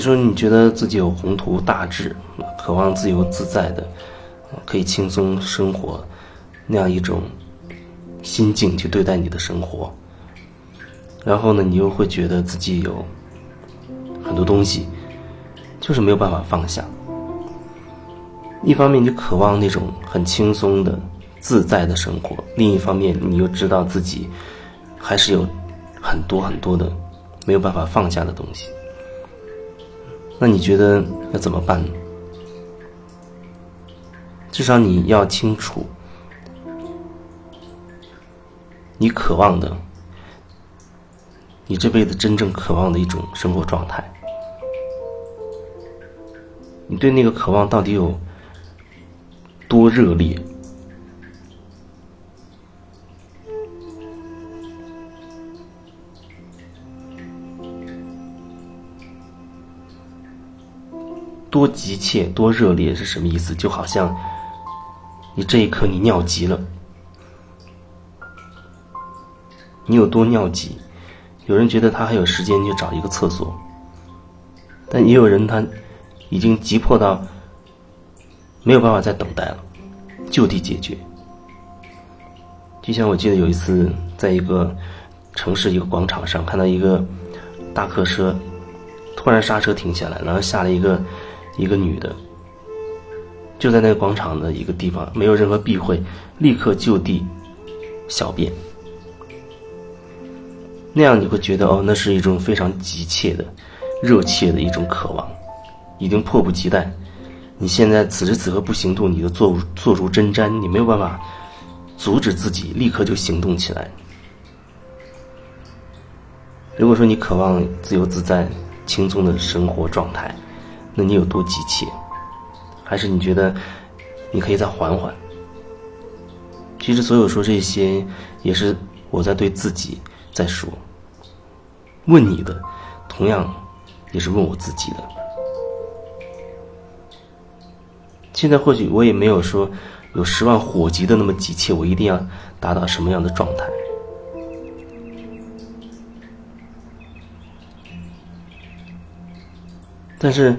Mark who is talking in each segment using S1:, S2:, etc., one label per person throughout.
S1: 你说你觉得自己有宏图大志，渴望自由自在的，可以轻松生活，那样一种心境去对待你的生活。然后呢，你又会觉得自己有很多东西，就是没有办法放下。一方面，你渴望那种很轻松的、自在的生活；另一方面，你又知道自己还是有很多很多的没有办法放下的东西。那你觉得要怎么办呢？至少你要清楚，你渴望的，你这辈子真正渴望的一种生活状态。你对那个渴望到底有多热烈？多急切、多热烈是什么意思？就好像你这一刻你尿急了，你有多尿急？有人觉得他还有时间去找一个厕所，但也有人他已经急迫到没有办法再等待了，就地解决。就像我记得有一次在一个城市一个广场上看到一个大客车突然刹车停下来，然后下了一个。一个女的，就在那个广场的一个地方，没有任何避讳，立刻就地小便。那样你会觉得哦，那是一种非常急切的、热切的一种渴望，已经迫不及待。你现在此时此刻不行动，你就坐坐如针毡，你没有办法阻止自己立刻就行动起来。如果说你渴望自由自在、轻松的生活状态，你有多急切？还是你觉得你可以再缓缓？其实，所有说这些，也是我在对自己在说。问你的，同样也是问我自己的。现在或许我也没有说有十万火急的那么急切，我一定要达到什么样的状态。但是。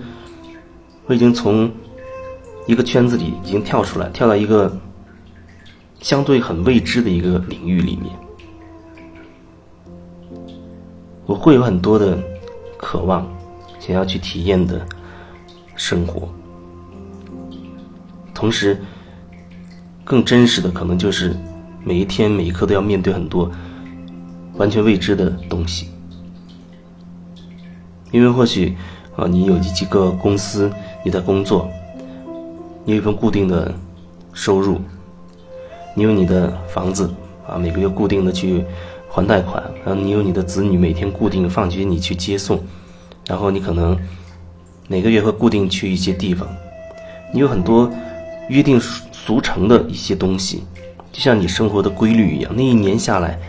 S1: 我已经从一个圈子里已经跳出来，跳到一个相对很未知的一个领域里面。我会有很多的渴望，想要去体验的生活。同时，更真实的可能就是每一天每一刻都要面对很多完全未知的东西，因为或许啊，你有几个公司。你在工作，你有一份固定的收入，你有你的房子啊，每个月固定的去还贷款，然后你有你的子女每天固定放学你去接送，然后你可能每个月会固定去一些地方，你有很多约定俗成的一些东西，就像你生活的规律一样。那一年下来，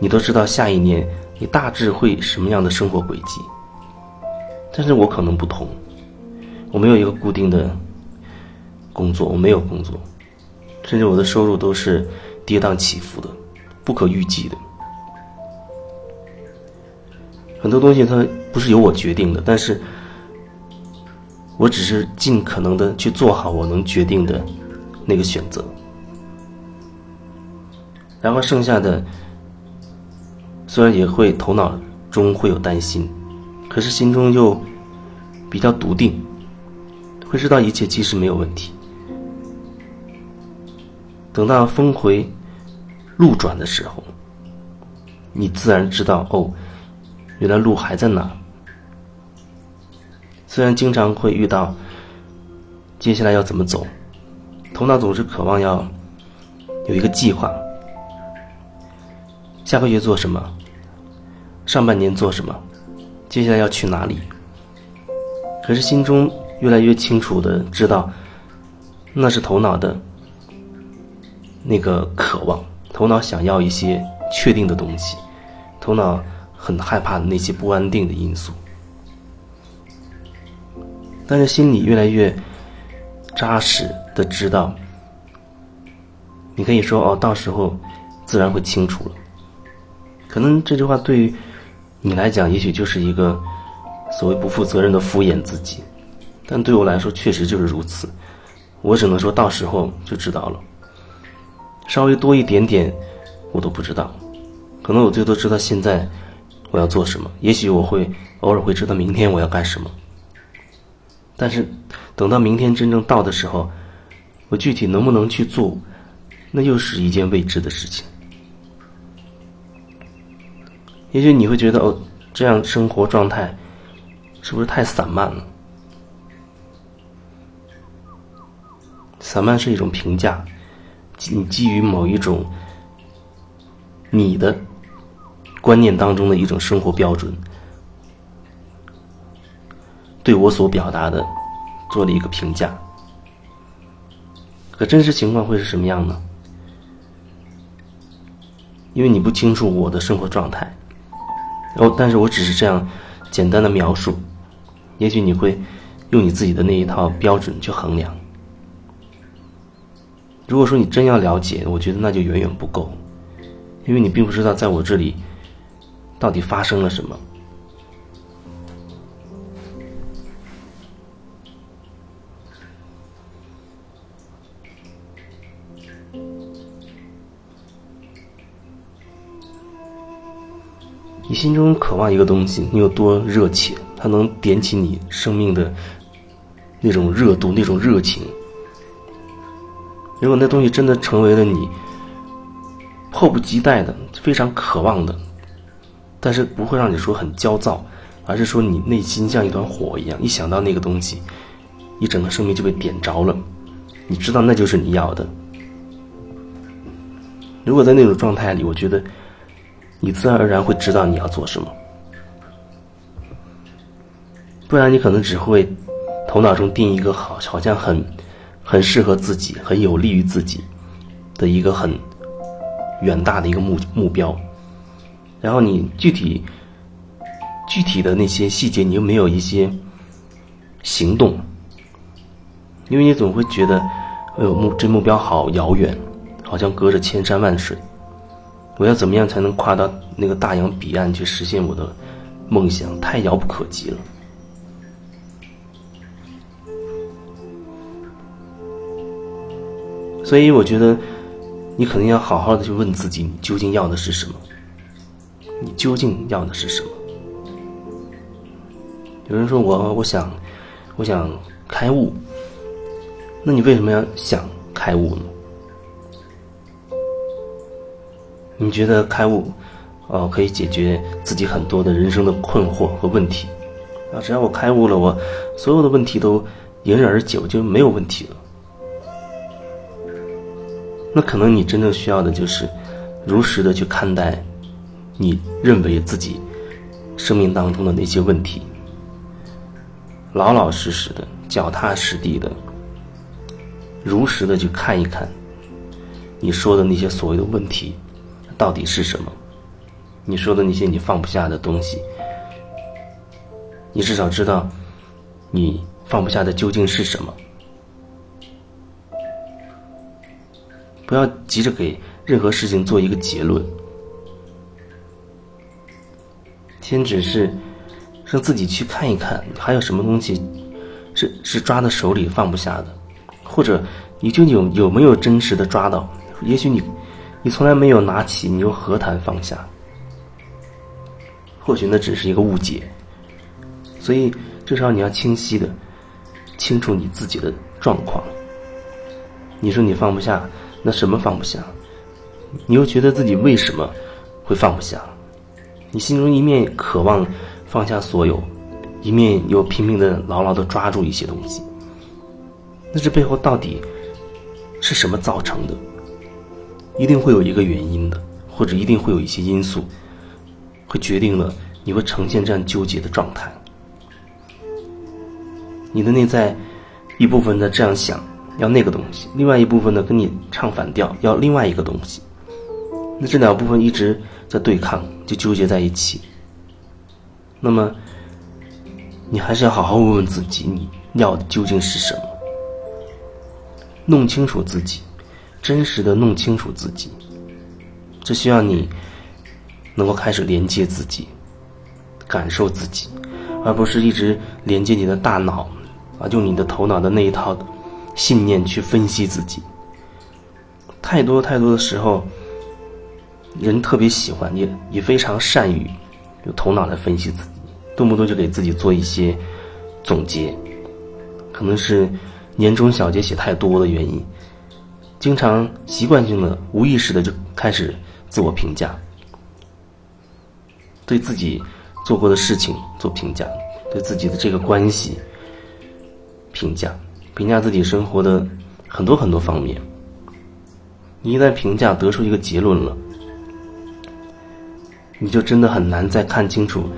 S1: 你都知道下一年你大致会什么样的生活轨迹，但是我可能不同。我没有一个固定的工作，我没有工作，甚至我的收入都是跌宕起伏的，不可预计的。很多东西它不是由我决定的，但是我只是尽可能的去做好我能决定的那个选择，然后剩下的虽然也会头脑中会有担心，可是心中又比较笃定。会知道一切其实没有问题。等到峰回路转的时候，你自然知道哦，原来路还在那。虽然经常会遇到接下来要怎么走，头脑总是渴望要有一个计划，下个月做什么，上半年做什么，接下来要去哪里。可是心中。越来越清楚的知道，那是头脑的那个渴望，头脑想要一些确定的东西，头脑很害怕那些不安定的因素，但是心里越来越扎实的知道，你可以说哦，到时候自然会清楚了。可能这句话对于你来讲，也许就是一个所谓不负责任的敷衍自己，但对我来说确实就是如此。我只能说到时候就知道了，稍微多一点点，我都不知道。可能我最多知道现在我要做什么，也许我会偶尔会知道明天我要干什么。但是等到明天真正到的时候，我具体能不能去做，那又是一件未知的事情。也许你会觉得哦，这样生活状态是不是太散漫了？散漫是一种评价，你基于某一种你的观念当中的一种生活标准，对我所表达的做了一个评价。可真实情况会是什么样呢？因为你不清楚我的生活状态，哦，但是我只是这样简单的描述，也许你会用你自己的那一套标准去衡量。如果说你真要了解，我觉得那就远远不够，因为你并不知道在我这里到底发生了什么。心中渴望一个东西，你有多热切，它能点起你生命的那种热度、那种热情。如果那东西真的成为了你迫不及待的、非常渴望的，但是不会让你说很焦躁，而是说你内心像一团火一样，一想到那个东西，你整个生命就被点着了。你知道那就是你要的。如果在那种状态里，我觉得你自然而然会知道你要做什么，不然你可能只会头脑中定一个好，好像很。很适合自己，很有利于自己的一个很远大的一个目目标，然后你具体具体的那些细节，你又没有一些行动，因为你总会觉得，哎呦目这目标好遥远，好像隔着千山万水，我要怎么样才能跨到那个大洋彼岸去实现我的梦想？太遥不可及了。所以我觉得，你可能要好好的去问自己，你究竟要的是什么？你究竟要的是什么？有人说我我想，我想开悟。那你为什么要想开悟呢？你觉得开悟，哦，可以解决自己很多的人生的困惑和问题？啊，只要我开悟了，我所有的问题都迎刃而解，我就没有问题了。那可能你真正需要的就是，如实的去看待，你认为自己生命当中的那些问题，老老实实的、脚踏实地的，如实的去看一看，你说的那些所谓的问题到底是什么？你说的那些你放不下的东西，你至少知道你放不下的究竟是什么。不要急着给任何事情做一个结论，先只是让自己去看一看，还有什么东西是是抓在手里放不下的，或者你就有有没有真实的抓到？也许你你从来没有拿起，你又何谈放下？或许那只是一个误解，所以至少你要清晰的清楚你自己的状况。你说你放不下。那什么放不下？你又觉得自己为什么会放不下？你心中一面渴望放下所有，一面又拼命的牢牢的抓住一些东西。那这背后到底是什么造成的？一定会有一个原因的，或者一定会有一些因素，会决定了你会呈现这样纠结的状态。你的内在一部分在这样想。要那个东西，另外一部分呢跟你唱反调，要另外一个东西。那这两部分一直在对抗，就纠结在一起。那么，你还是要好好问问自己，你要的究竟是什么？弄清楚自己，真实的弄清楚自己。这需要你能够开始连接自己，感受自己，而不是一直连接你的大脑，啊，用你的头脑的那一套信念去分析自己。太多太多的时候，人特别喜欢，也也非常善于用头脑来分析自己，动不动就给自己做一些总结，可能是年终小结写太多的原因，经常习惯性的、无意识的就开始自我评价，对自己做过的事情做评价，对自己的这个关系评价，评价自己生活的很多很多方面。你一旦评价得出一个结论了，你就真的很难再看清楚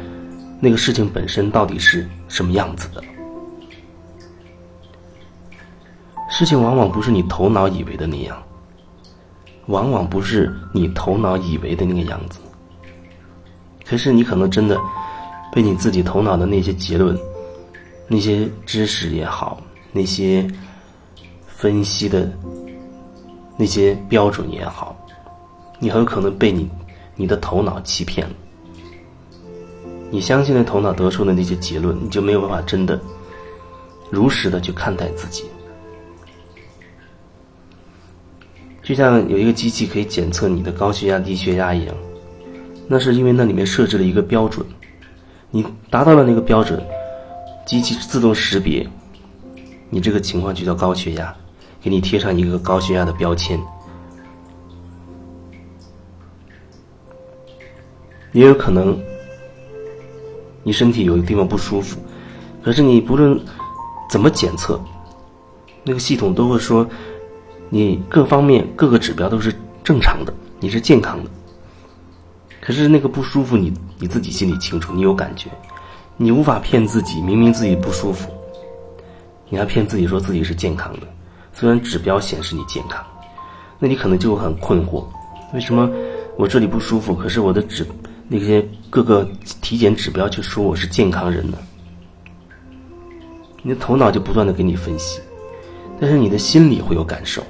S1: 那个事情本身到底是什么样子的。事情往往不是你头脑以为的那样，往往不是你头脑以为的那个样子。可是你可能真的被你自己头脑的那些结论、那些知识也好，那些分析的。那些标准也好，你很有可能被你你的头脑欺骗了。你相信了头脑得出的那些结论，你就没有办法真的如实的去看待自己。就像有一个机器可以检测你的高血压、低血压一样，那是因为那里面设置了一个标准，你达到了那个标准，机器自动识别，你这个情况就叫高血压。给你贴上一个高血压的标签，也有可能你身体有一个地方不舒服，可是你不论怎么检测，那个系统都会说你各方面各个指标都是正常的，你是健康的。可是那个不舒服，你你自己心里清楚，你有感觉，你无法骗自己，明明自己不舒服，你还骗自己说自己是健康的。虽然指标显示你健康，那你可能就很困惑：为什么我这里不舒服，可是我的指那些各个体检指标却说我是健康人呢？你的头脑就不断的给你分析，但是你的心里会有感受，